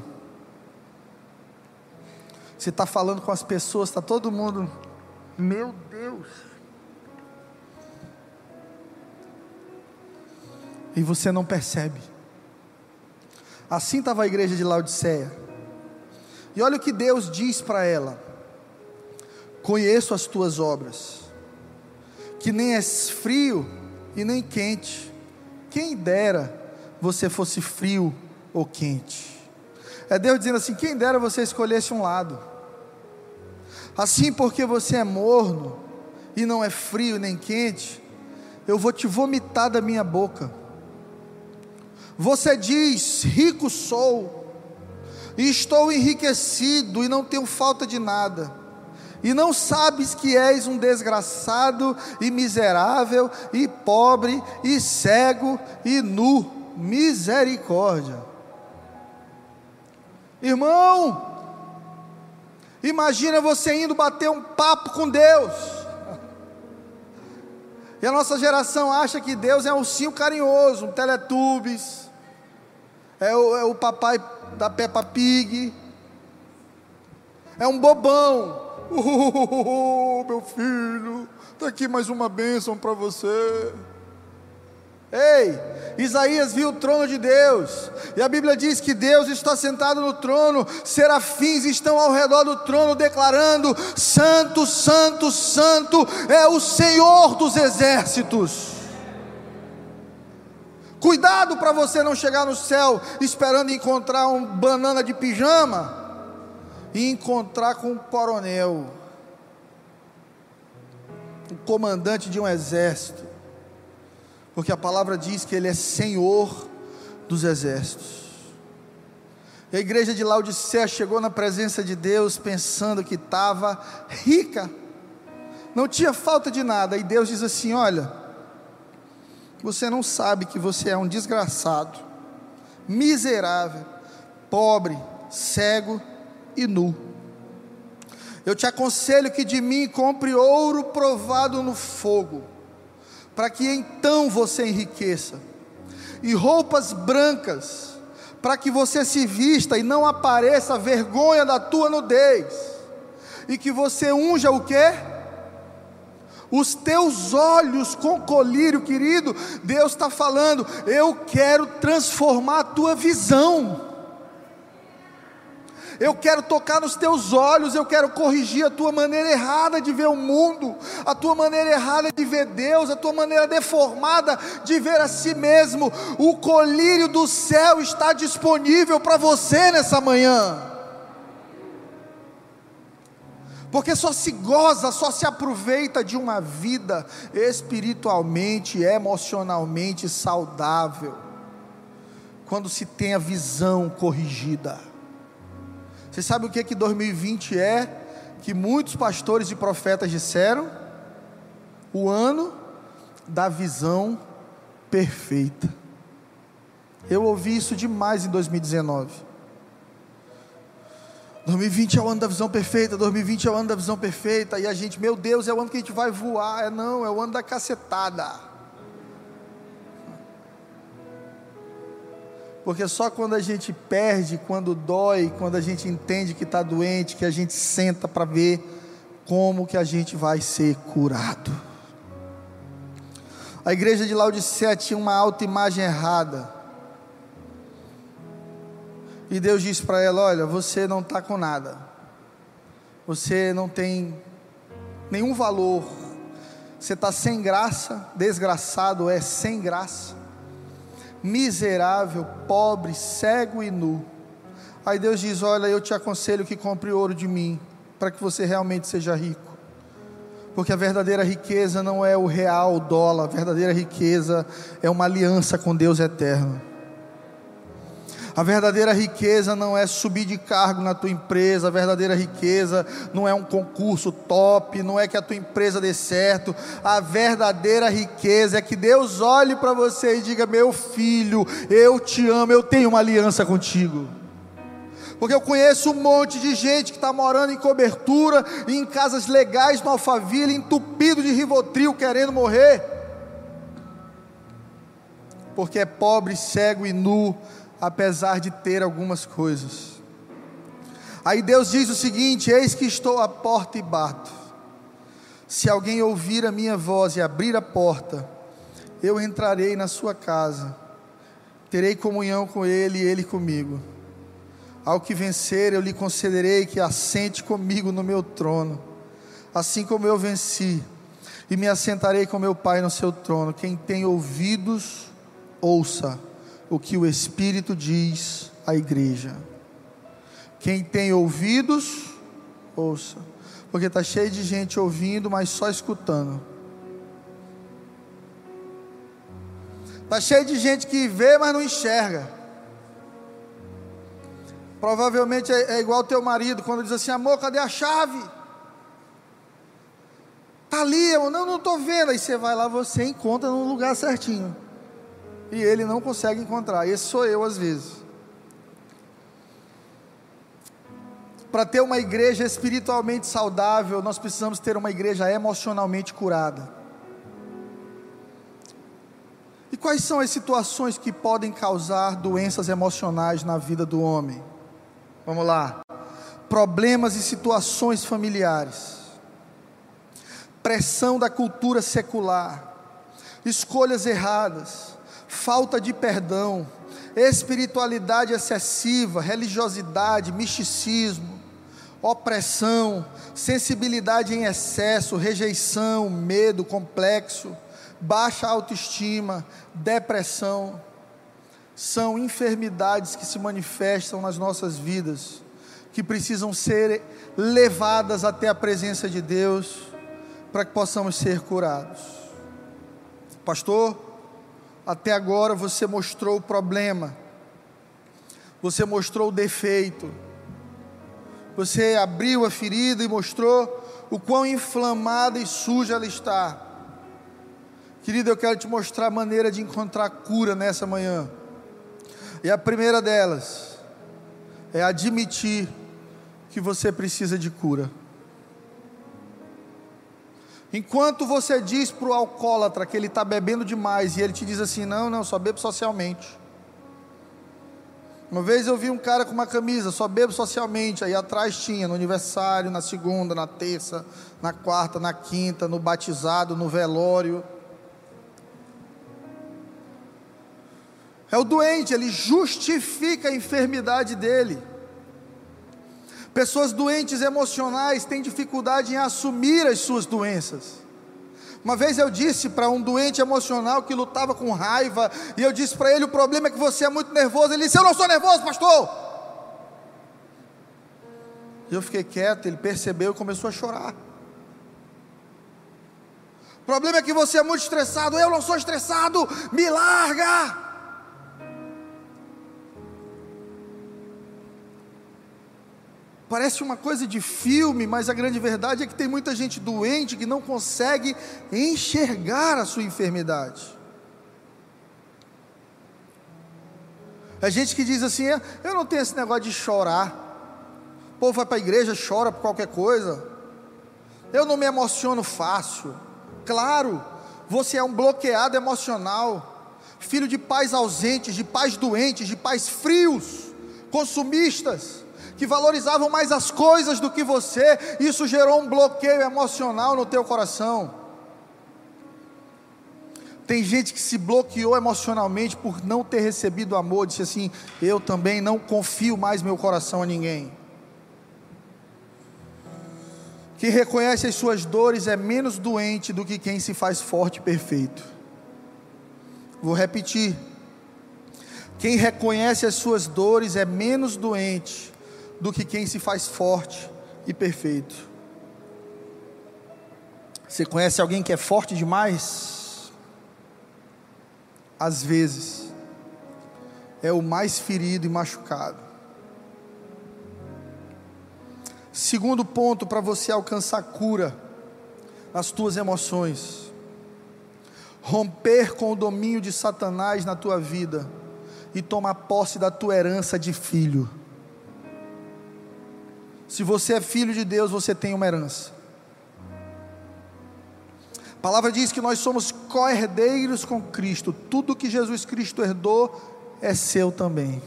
Speaker 1: Você está falando com as pessoas, está todo mundo, meu Deus. E você não percebe. Assim estava a igreja de Laodiceia. E olha o que Deus diz para ela: Conheço as tuas obras, que nem és frio e nem quente. Quem dera você fosse frio ou quente. É Deus dizendo assim: quem dera você escolhesse um lado. Assim, porque você é morno e não é frio nem quente, eu vou te vomitar da minha boca. Você diz: rico sou, e estou enriquecido e não tenho falta de nada e não sabes que és um desgraçado e miserável e pobre e cego e nu. Misericórdia. Irmão, imagina você indo bater um papo com Deus. E a nossa geração acha que Deus é um ursinho carinhoso, um teletubes, é o, é o papai da Peppa Pig, é um bobão. Oh, meu filho, está aqui mais uma bênção para você. Ei, Isaías viu o trono de Deus, e a Bíblia diz que Deus está sentado no trono, serafins estão ao redor do trono, declarando: Santo, Santo, Santo é o Senhor dos exércitos. Cuidado para você não chegar no céu esperando encontrar um banana de pijama e encontrar com um coronel, um comandante de um exército, porque a palavra diz que ele é senhor dos exércitos. A igreja de Laodicea chegou na presença de Deus pensando que estava rica, não tinha falta de nada. E Deus diz assim: Olha, você não sabe que você é um desgraçado, miserável, pobre, cego e nu. Eu te aconselho que de mim compre ouro provado no fogo, para que então você enriqueça, e roupas brancas, para que você se vista e não apareça a vergonha da tua nudez, e que você unja o que? Os teus olhos com colírio, querido, Deus está falando, eu quero transformar a tua visão eu quero tocar nos teus olhos, eu quero corrigir a tua maneira errada de ver o mundo, a tua maneira errada de ver Deus, a tua maneira deformada de ver a si mesmo. O colírio do céu está disponível para você nessa manhã. Porque só se goza, só se aproveita de uma vida espiritualmente, emocionalmente saudável, quando se tem a visão corrigida. Você sabe o que que 2020 é? Que muitos pastores e profetas disseram? O ano da visão perfeita. Eu ouvi isso demais em 2019. 2020 é o ano da visão perfeita, 2020 é o ano da visão perfeita, e a gente, meu Deus, é o ano que a gente vai voar. É não, é o ano da cacetada. Porque só quando a gente perde, quando dói, quando a gente entende que está doente, que a gente senta para ver como que a gente vai ser curado. A igreja de Laodicea tinha uma autoimagem errada. E Deus disse para ela: Olha, você não está com nada. Você não tem nenhum valor. Você está sem graça. Desgraçado é sem graça miserável, pobre, cego e nu. Aí Deus diz: Olha, eu te aconselho que compre ouro de mim, para que você realmente seja rico. Porque a verdadeira riqueza não é o real o dólar, a verdadeira riqueza é uma aliança com Deus eterno. A verdadeira riqueza não é subir de cargo na tua empresa, a verdadeira riqueza não é um concurso top, não é que a tua empresa dê certo. A verdadeira riqueza é que Deus olhe para você e diga: Meu filho, eu te amo, eu tenho uma aliança contigo. Porque eu conheço um monte de gente que está morando em cobertura e em casas legais no Alphaville, entupido de rivotril, querendo morrer. Porque é pobre, cego e nu, apesar de ter algumas coisas. Aí Deus diz o seguinte: Eis que estou à porta e bato. Se alguém ouvir a minha voz e abrir a porta, eu entrarei na sua casa, terei comunhão com ele e ele comigo. Ao que vencer, eu lhe concederei que assente comigo no meu trono, assim como eu venci, e me assentarei com meu Pai no seu trono. Quem tem ouvidos, ouça o que o Espírito diz à igreja. Quem tem ouvidos, ouça. Porque está cheio de gente ouvindo, mas só escutando. Está cheio de gente que vê, mas não enxerga. Provavelmente é, é igual teu marido, quando diz assim: amor, cadê a chave? Está ali, eu não, não estou vendo. Aí você vai lá, você encontra no lugar certinho e ele não consegue encontrar. Esse sou eu às vezes. Para ter uma igreja espiritualmente saudável, nós precisamos ter uma igreja emocionalmente curada. E quais são as situações que podem causar doenças emocionais na vida do homem? Vamos lá. Problemas e situações familiares, pressão da cultura secular, escolhas erradas, falta de perdão, espiritualidade excessiva, religiosidade, misticismo, opressão, sensibilidade em excesso, rejeição, medo complexo, baixa autoestima, depressão, são enfermidades que se manifestam nas nossas vidas, que precisam ser levadas até a presença de Deus, para que possamos ser curados. Pastor, Até agora você mostrou o problema, você mostrou o defeito, você abriu a ferida e mostrou o quão inflamada e suja ela está. Querido, eu quero te mostrar a maneira de encontrar cura nessa manhã. E a primeira delas é admitir que você precisa de cura. Enquanto você diz para o alcoólatra que ele está bebendo demais e ele te diz assim: não, não, só bebo socialmente. Uma vez eu vi um cara com uma camisa, só bebo socialmente. Aí atrás tinha no aniversário, na segunda, na terça, na quarta, na quinta, no batizado, no velório. É o doente, ele justifica a enfermidade dele. Pessoas doentes emocionais têm dificuldade em assumir as suas doenças. Uma vez eu disse para um doente emocional que lutava com raiva, e eu disse para ele: o problema é que você é muito nervoso. Ele disse: Eu não sou nervoso, pastor. E eu fiquei quieto, ele percebeu e começou a chorar. O problema é que você é muito estressado. Eu não sou estressado, me larga. Parece uma coisa de filme, mas a grande verdade é que tem muita gente doente que não consegue enxergar a sua enfermidade. É gente que diz assim: eu não tenho esse negócio de chorar. O povo vai para a igreja, chora por qualquer coisa. Eu não me emociono fácil. Claro, você é um bloqueado emocional, filho de pais ausentes, de pais doentes, de pais frios, consumistas que valorizavam mais as coisas do que você, isso gerou um bloqueio emocional no teu coração. Tem gente que se bloqueou emocionalmente por não ter recebido amor, disse assim: Eu também não confio mais meu coração a ninguém. Que reconhece as suas dores é menos doente do que quem se faz forte e perfeito. Vou repetir. Quem reconhece as suas dores é menos doente do que quem se faz forte e perfeito. Você conhece alguém que é forte demais? Às vezes, é o mais ferido e machucado. Segundo ponto para você alcançar cura nas tuas emoções: romper com o domínio de Satanás na tua vida e tomar posse da tua herança de filho. Se você é filho de Deus, você tem uma herança. A palavra diz que nós somos co-herdeiros com Cristo. Tudo que Jesus Cristo herdou é seu também.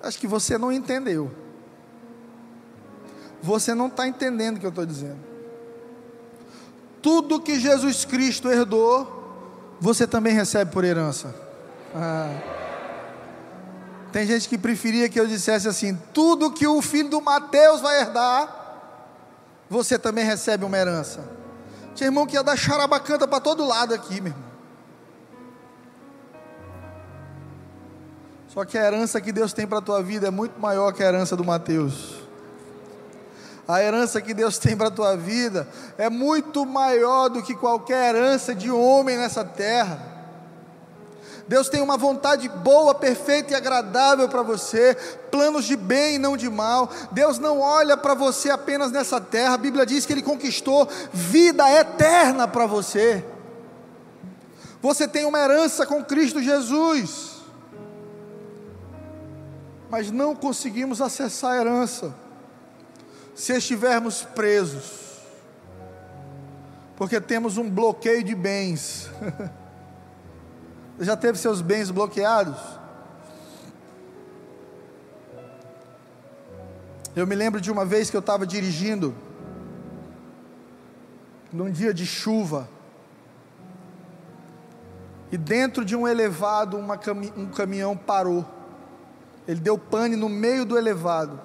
Speaker 1: Acho que você não entendeu. Você não está entendendo o que eu estou dizendo. Tudo que Jesus Cristo herdou, você também recebe por herança. Ah. Tem gente que preferia que eu dissesse assim: tudo que o filho do Mateus vai herdar, você também recebe uma herança. Tinha irmão que ia dar charabacanta para todo lado aqui, meu irmão. Só que a herança que Deus tem para a tua vida é muito maior que a herança do Mateus. A herança que Deus tem para a tua vida é muito maior do que qualquer herança de homem nessa terra. Deus tem uma vontade boa, perfeita e agradável para você, planos de bem e não de mal. Deus não olha para você apenas nessa terra, a Bíblia diz que Ele conquistou vida eterna para você. Você tem uma herança com Cristo Jesus, mas não conseguimos acessar a herança se estivermos presos, porque temos um bloqueio de bens. <laughs> Já teve seus bens bloqueados? Eu me lembro de uma vez que eu estava dirigindo, num dia de chuva, e dentro de um elevado cami um caminhão parou. Ele deu pane no meio do elevado.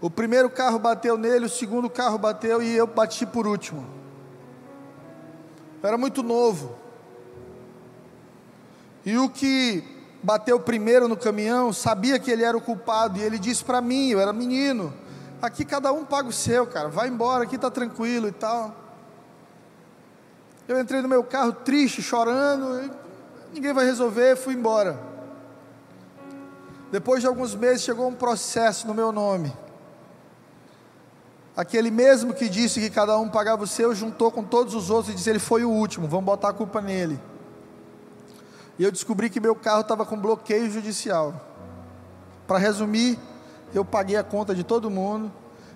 Speaker 1: O primeiro carro bateu nele, o segundo carro bateu e eu bati por último. Eu era muito novo. E o que bateu primeiro no caminhão sabia que ele era o culpado, e ele disse para mim, eu era menino, aqui cada um paga o seu, cara, vai embora, aqui está tranquilo e tal. Eu entrei no meu carro triste, chorando, ninguém vai resolver, fui embora. Depois de alguns meses chegou um processo no meu nome. Aquele mesmo que disse que cada um pagava o seu, juntou com todos os outros e disse: Ele foi o último, vamos botar a culpa nele. E eu descobri que meu carro estava com bloqueio judicial. Para resumir, eu paguei a conta de todo mundo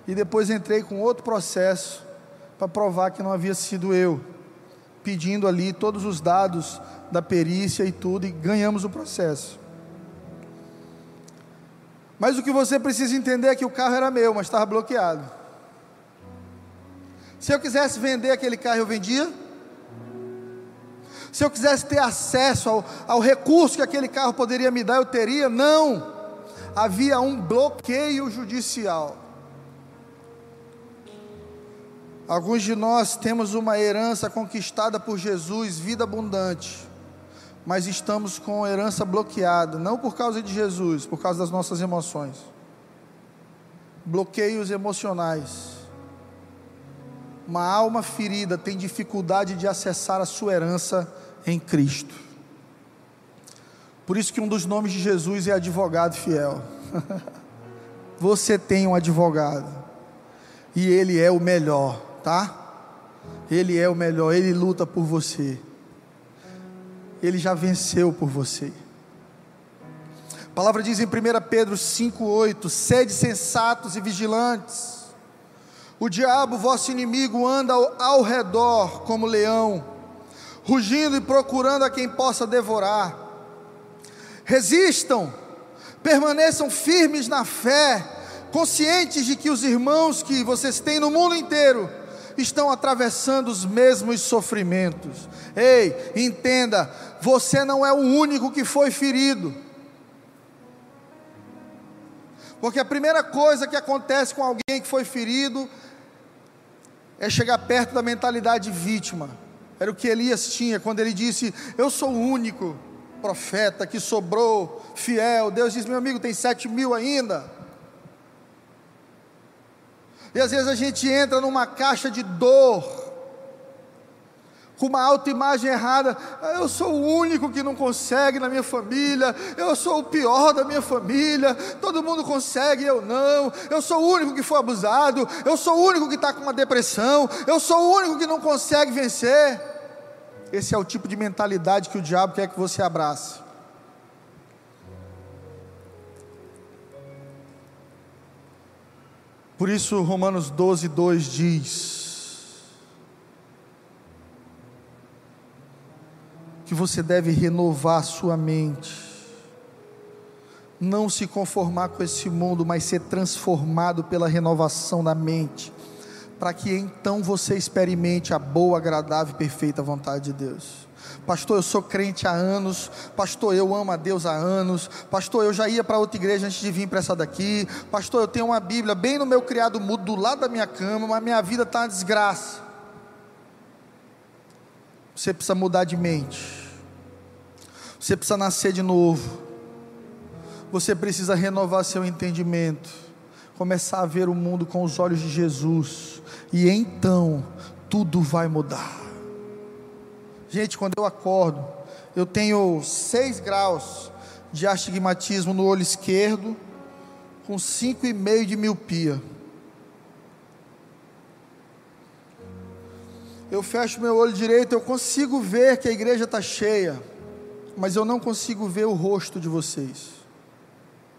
Speaker 1: e depois entrei com outro processo para provar que não havia sido eu, pedindo ali todos os dados da perícia e tudo, e ganhamos o processo. Mas o que você precisa entender é que o carro era meu, mas estava bloqueado. Se eu quisesse vender aquele carro, eu vendia? Se eu quisesse ter acesso ao, ao recurso que aquele carro poderia me dar, eu teria? Não. Havia um bloqueio judicial. Alguns de nós temos uma herança conquistada por Jesus, vida abundante, mas estamos com a herança bloqueada, não por causa de Jesus, por causa das nossas emoções. Bloqueios emocionais. Uma alma ferida tem dificuldade de acessar a sua herança em Cristo. Por isso que um dos nomes de Jesus é advogado fiel. <laughs> Você tem um advogado. E ele é o melhor, tá? Ele é o melhor, ele luta por você. Ele já venceu por você. A palavra diz em 1 Pedro 5,8: sede sensatos e vigilantes. O diabo, vosso inimigo, anda ao, ao redor como leão rugindo e procurando a quem possa devorar. Resistam, permaneçam firmes na fé, conscientes de que os irmãos que vocês têm no mundo inteiro estão atravessando os mesmos sofrimentos. Ei, entenda, você não é o único que foi ferido. Porque a primeira coisa que acontece com alguém que foi ferido é chegar perto da mentalidade vítima. Era o que Elias tinha quando ele disse: Eu sou o único profeta que sobrou fiel. Deus diz: Meu amigo, tem sete mil ainda. E às vezes a gente entra numa caixa de dor, com uma autoimagem errada. Eu sou o único que não consegue na minha família. Eu sou o pior da minha família. Todo mundo consegue, eu não. Eu sou o único que foi abusado. Eu sou o único que está com uma depressão. Eu sou o único que não consegue vencer. Esse é o tipo de mentalidade que o diabo quer que você abrace. Por isso, Romanos 12, 2 diz: que você deve renovar sua mente, não se conformar com esse mundo, mas ser transformado pela renovação da mente para que então você experimente a boa, agradável e perfeita vontade de Deus. Pastor, eu sou crente há anos. Pastor, eu amo a Deus há anos. Pastor, eu já ia para outra igreja antes de vir para essa daqui. Pastor, eu tenho uma Bíblia bem no meu criado mudo, do lado da minha cama, mas minha vida está uma desgraça. Você precisa mudar de mente. Você precisa nascer de novo. Você precisa renovar seu entendimento. Começar a ver o mundo com os olhos de Jesus e então tudo vai mudar. Gente, quando eu acordo, eu tenho 6 graus de astigmatismo no olho esquerdo, com 5,5 de miopia. Eu fecho meu olho direito, eu consigo ver que a igreja está cheia, mas eu não consigo ver o rosto de vocês.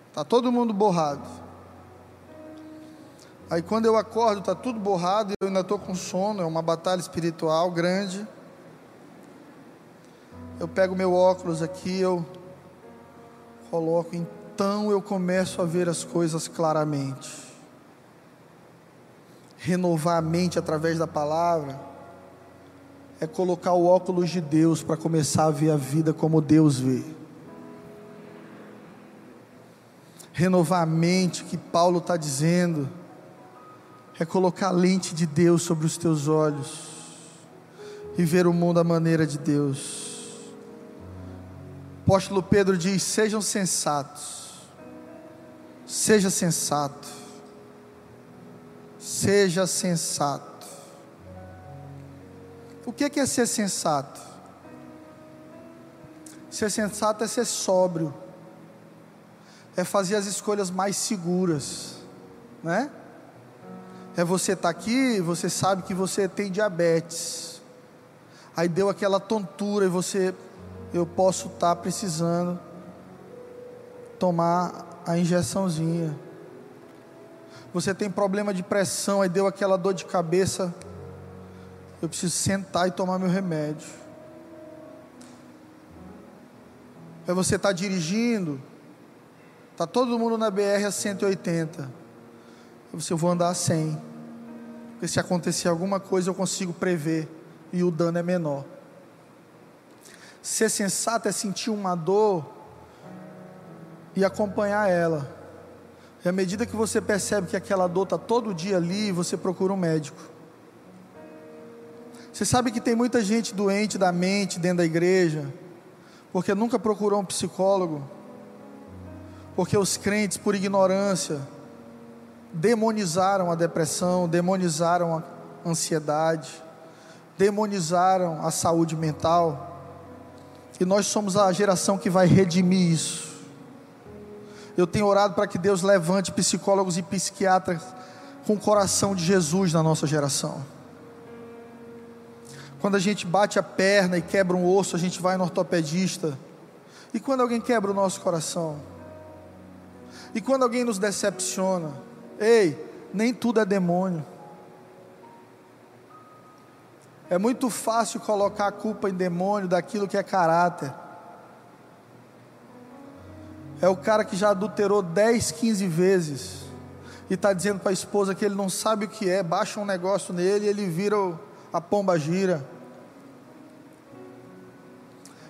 Speaker 1: Está todo mundo borrado. Aí quando eu acordo, está tudo borrado, eu ainda estou com sono, é uma batalha espiritual grande. Eu pego meu óculos aqui, eu coloco, então eu começo a ver as coisas claramente. Renovar a mente através da palavra é colocar o óculos de Deus para começar a ver a vida como Deus vê. Renovar a mente, que Paulo está dizendo é colocar a lente de Deus sobre os teus olhos e ver o mundo à maneira de Deus. O apóstolo Pedro diz: sejam sensatos, seja sensato, seja sensato. O que é ser sensato? Ser sensato é ser sóbrio, é fazer as escolhas mais seguras, né? É você estar tá aqui, você sabe que você tem diabetes, aí deu aquela tontura e você, eu posso estar tá precisando tomar a injeçãozinha. Você tem problema de pressão, aí deu aquela dor de cabeça, eu preciso sentar e tomar meu remédio. É você estar tá dirigindo, está todo mundo na BR a 180. Você eu vou andar a 100. Porque se acontecer alguma coisa eu consigo prever e o dano é menor. Ser sensato é sentir uma dor e acompanhar ela. E à medida que você percebe que aquela dor está todo dia ali, você procura um médico. Você sabe que tem muita gente doente da mente dentro da igreja, porque nunca procurou um psicólogo, porque os crentes, por ignorância, demonizaram a depressão, demonizaram a ansiedade, demonizaram a saúde mental, e nós somos a geração que vai redimir isso. Eu tenho orado para que Deus levante psicólogos e psiquiatras com o coração de Jesus na nossa geração. Quando a gente bate a perna e quebra um osso, a gente vai no ortopedista. E quando alguém quebra o nosso coração? E quando alguém nos decepciona? Ei, nem tudo é demônio. É muito fácil colocar a culpa em demônio daquilo que é caráter. É o cara que já adulterou 10, 15 vezes e está dizendo para a esposa que ele não sabe o que é, baixa um negócio nele e ele vira o a pomba gira.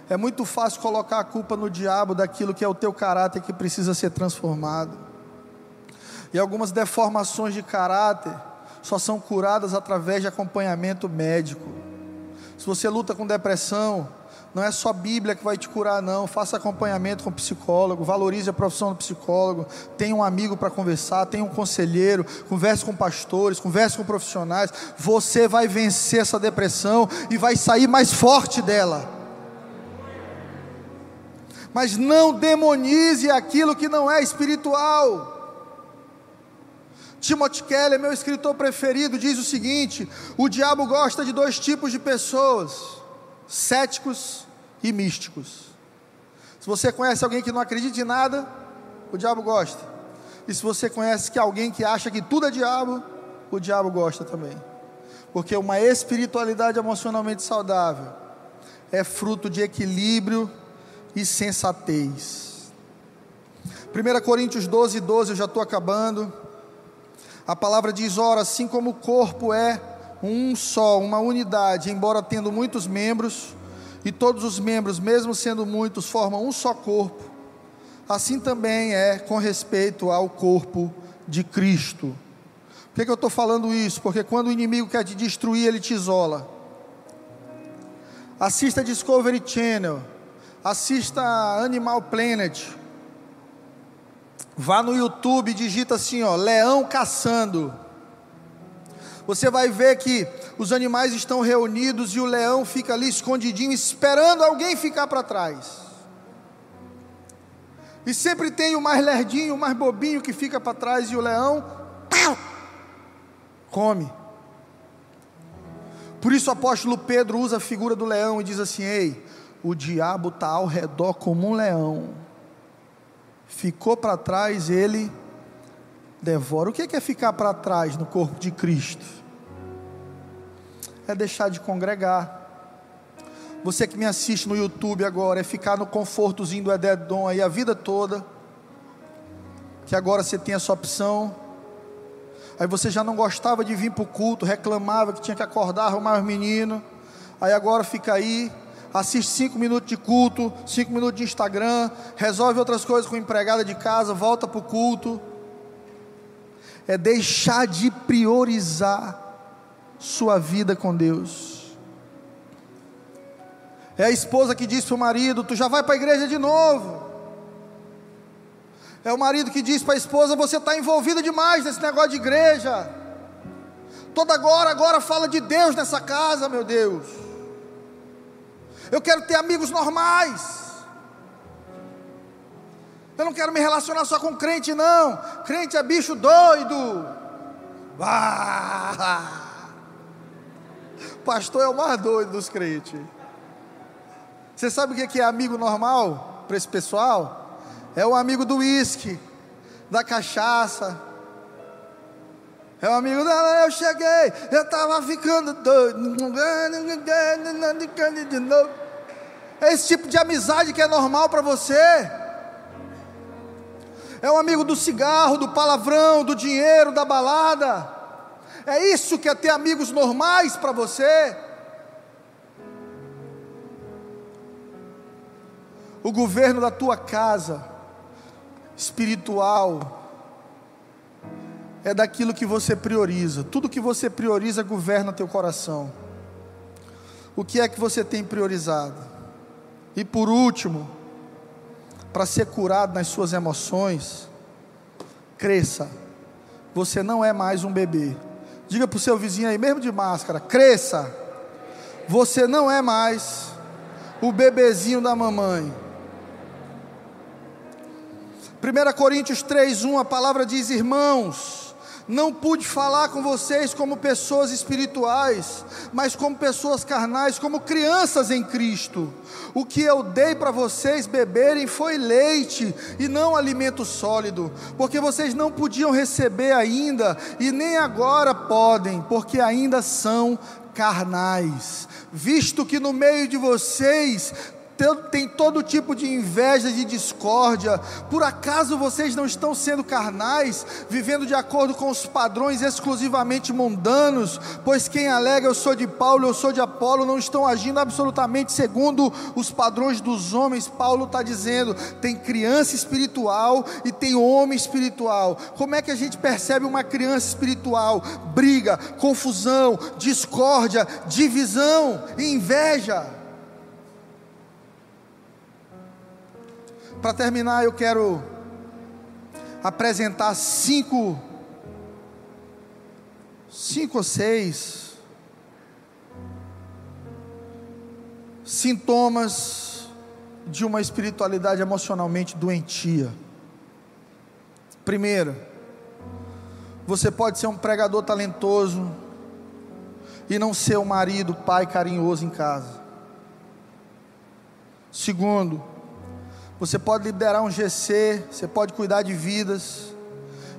Speaker 1: É muito fácil colocar a culpa no diabo daquilo que é o teu caráter que precisa ser transformado. E algumas deformações de caráter só são curadas através de acompanhamento médico. Se você luta com depressão, não é só Bíblia que vai te curar, não. Faça acompanhamento com psicólogo, valorize a profissão do psicólogo. Tenha um amigo para conversar, tenha um conselheiro, converse com pastores, converse com profissionais. Você vai vencer essa depressão e vai sair mais forte dela. Mas não demonize aquilo que não é espiritual. Timothy Keller, meu escritor preferido, diz o seguinte: o diabo gosta de dois tipos de pessoas céticos e místicos. Se você conhece alguém que não acredita em nada, o diabo gosta. E se você conhece que alguém que acha que tudo é diabo, o diabo gosta também. Porque uma espiritualidade emocionalmente saudável é fruto de equilíbrio e sensatez. 1 Coríntios 12, 12, eu já estou acabando. A palavra diz: ora, assim como o corpo é um só, uma unidade, embora tendo muitos membros, e todos os membros, mesmo sendo muitos, formam um só corpo, assim também é com respeito ao corpo de Cristo. Por que, que eu estou falando isso? Porque quando o inimigo quer te destruir, ele te isola. Assista Discovery Channel, assista Animal Planet, vá no YouTube, digita assim, ó, leão caçando você vai ver que os animais estão reunidos e o leão fica ali escondidinho, esperando alguém ficar para trás. E sempre tem o mais lerdinho, o mais bobinho que fica para trás, e o leão pau, come. Por isso o apóstolo Pedro usa a figura do leão e diz assim: Ei, o diabo está ao redor como um leão, ficou para trás, ele devora. O que é ficar para trás no corpo de Cristo? É deixar de congregar. Você que me assiste no YouTube agora, é ficar no confortozinho do Ededon aí a vida toda. Que agora você tem essa opção. Aí você já não gostava de vir para o culto, reclamava que tinha que acordar, arrumar os meninos. Aí agora fica aí, assiste cinco minutos de culto, cinco minutos de Instagram, resolve outras coisas com empregada de casa, volta para o culto é deixar de priorizar sua vida com Deus. É a esposa que diz para o marido: Tu já vai para a igreja de novo. É o marido que diz para a esposa: Você está envolvida demais nesse negócio de igreja. Toda agora, agora fala de Deus nessa casa, meu Deus. Eu quero ter amigos normais. Eu não quero me relacionar só com crente, não. Crente é bicho doido. Ah! Pastor é o mais doido dos crentes. Você sabe o que é amigo normal para esse pessoal? É o amigo do uísque, da cachaça. É o amigo dela, eu cheguei, eu estava ficando doido. É esse tipo de amizade que é normal para você. É o amigo do cigarro, do palavrão, do dinheiro, da balada. É isso que é ter amigos normais para você. o governo da tua casa espiritual é daquilo que você prioriza. Tudo que você prioriza governa teu coração. O que é que você tem priorizado? E por último, para ser curado nas suas emoções, cresça. Você não é mais um bebê. Diga para o seu vizinho aí, mesmo de máscara: cresça. Você não é mais o bebezinho da mamãe. 1 Coríntios 3:1 a palavra diz: Irmãos, não pude falar com vocês como pessoas espirituais, mas como pessoas carnais, como crianças em Cristo. O que eu dei para vocês beberem foi leite e não alimento sólido, porque vocês não podiam receber ainda e nem agora podem, porque ainda são carnais. Visto que no meio de vocês tem todo tipo de inveja, de discórdia. Por acaso vocês não estão sendo carnais, vivendo de acordo com os padrões exclusivamente mundanos? Pois quem alega eu sou de Paulo, eu sou de Apolo, não estão agindo absolutamente segundo os padrões dos homens. Paulo está dizendo: tem criança espiritual e tem homem espiritual. Como é que a gente percebe uma criança espiritual? Briga, confusão, discórdia, divisão, inveja. Para terminar, eu quero apresentar cinco, cinco ou seis sintomas de uma espiritualidade emocionalmente doentia. Primeiro, você pode ser um pregador talentoso e não ser um marido, pai carinhoso em casa. Segundo, você pode liderar um GC, você pode cuidar de vidas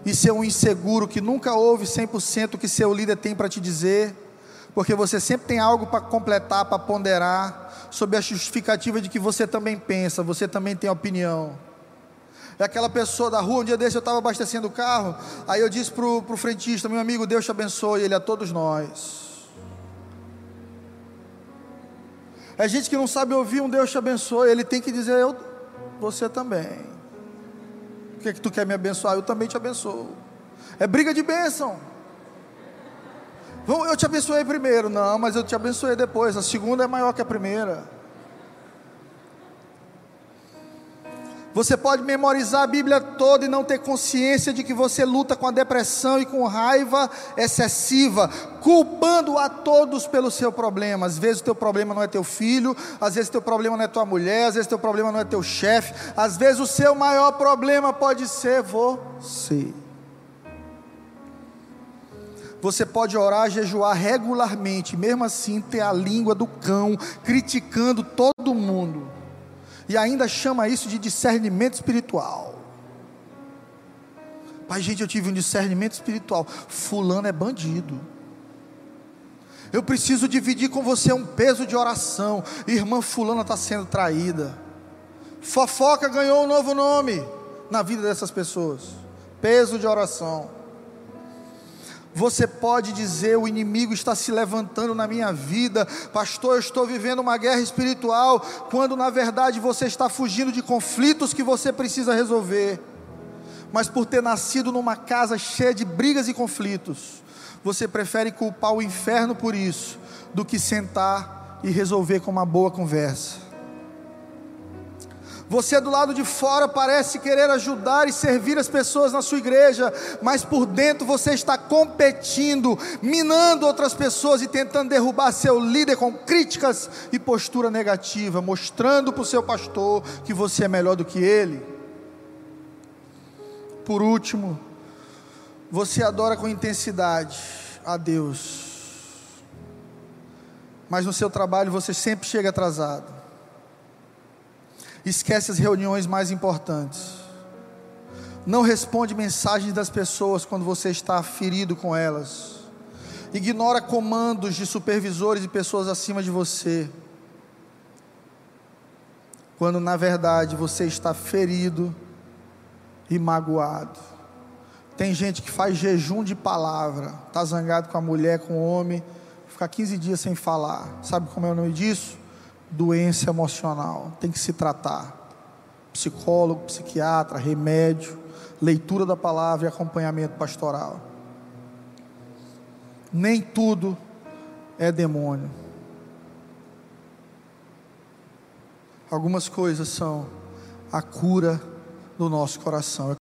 Speaker 1: e ser um inseguro que nunca ouve 100% o que seu líder tem para te dizer, porque você sempre tem algo para completar, para ponderar, sob a justificativa de que você também pensa, você também tem opinião. É aquela pessoa da rua, um dia desse eu estava abastecendo o carro, aí eu disse para o frentista, meu amigo, Deus te abençoe, ele é a todos nós. É gente que não sabe ouvir um Deus te abençoe, ele tem que dizer, eu, você também. Por que, é que tu quer me abençoar? Eu também te abençoo. É briga de bênção. Eu te abençoei primeiro. Não, mas eu te abençoei depois. A segunda é maior que a primeira. Você pode memorizar a Bíblia toda e não ter consciência de que você luta com a depressão e com raiva excessiva, culpando a todos pelo seu problema. Às vezes o teu problema não é teu filho, às vezes o teu problema não é tua mulher, às vezes o teu problema não é teu chefe, às vezes o seu maior problema pode ser você. Você pode orar, jejuar regularmente, mesmo assim ter a língua do cão, criticando todo mundo e ainda chama isso de discernimento espiritual. Pai, gente, eu tive um discernimento espiritual. Fulano é bandido. Eu preciso dividir com você um peso de oração. Irmã Fulana está sendo traída. Fofoca ganhou um novo nome na vida dessas pessoas. Peso de oração. Você pode dizer: o inimigo está se levantando na minha vida, pastor. Eu estou vivendo uma guerra espiritual, quando na verdade você está fugindo de conflitos que você precisa resolver. Mas por ter nascido numa casa cheia de brigas e conflitos, você prefere culpar o inferno por isso, do que sentar e resolver com uma boa conversa. Você do lado de fora parece querer ajudar e servir as pessoas na sua igreja, mas por dentro você está competindo, minando outras pessoas e tentando derrubar seu líder com críticas e postura negativa, mostrando para o seu pastor que você é melhor do que ele. Por último, você adora com intensidade a Deus, mas no seu trabalho você sempre chega atrasado esquece as reuniões mais importantes, não responde mensagens das pessoas quando você está ferido com elas, ignora comandos de supervisores e pessoas acima de você, quando na verdade você está ferido e magoado. Tem gente que faz jejum de palavra, está zangado com a mulher, com o homem, fica 15 dias sem falar. Sabe como é o nome disso? Doença emocional, tem que se tratar. Psicólogo, psiquiatra, remédio, leitura da palavra e acompanhamento pastoral. Nem tudo é demônio. Algumas coisas são a cura do nosso coração.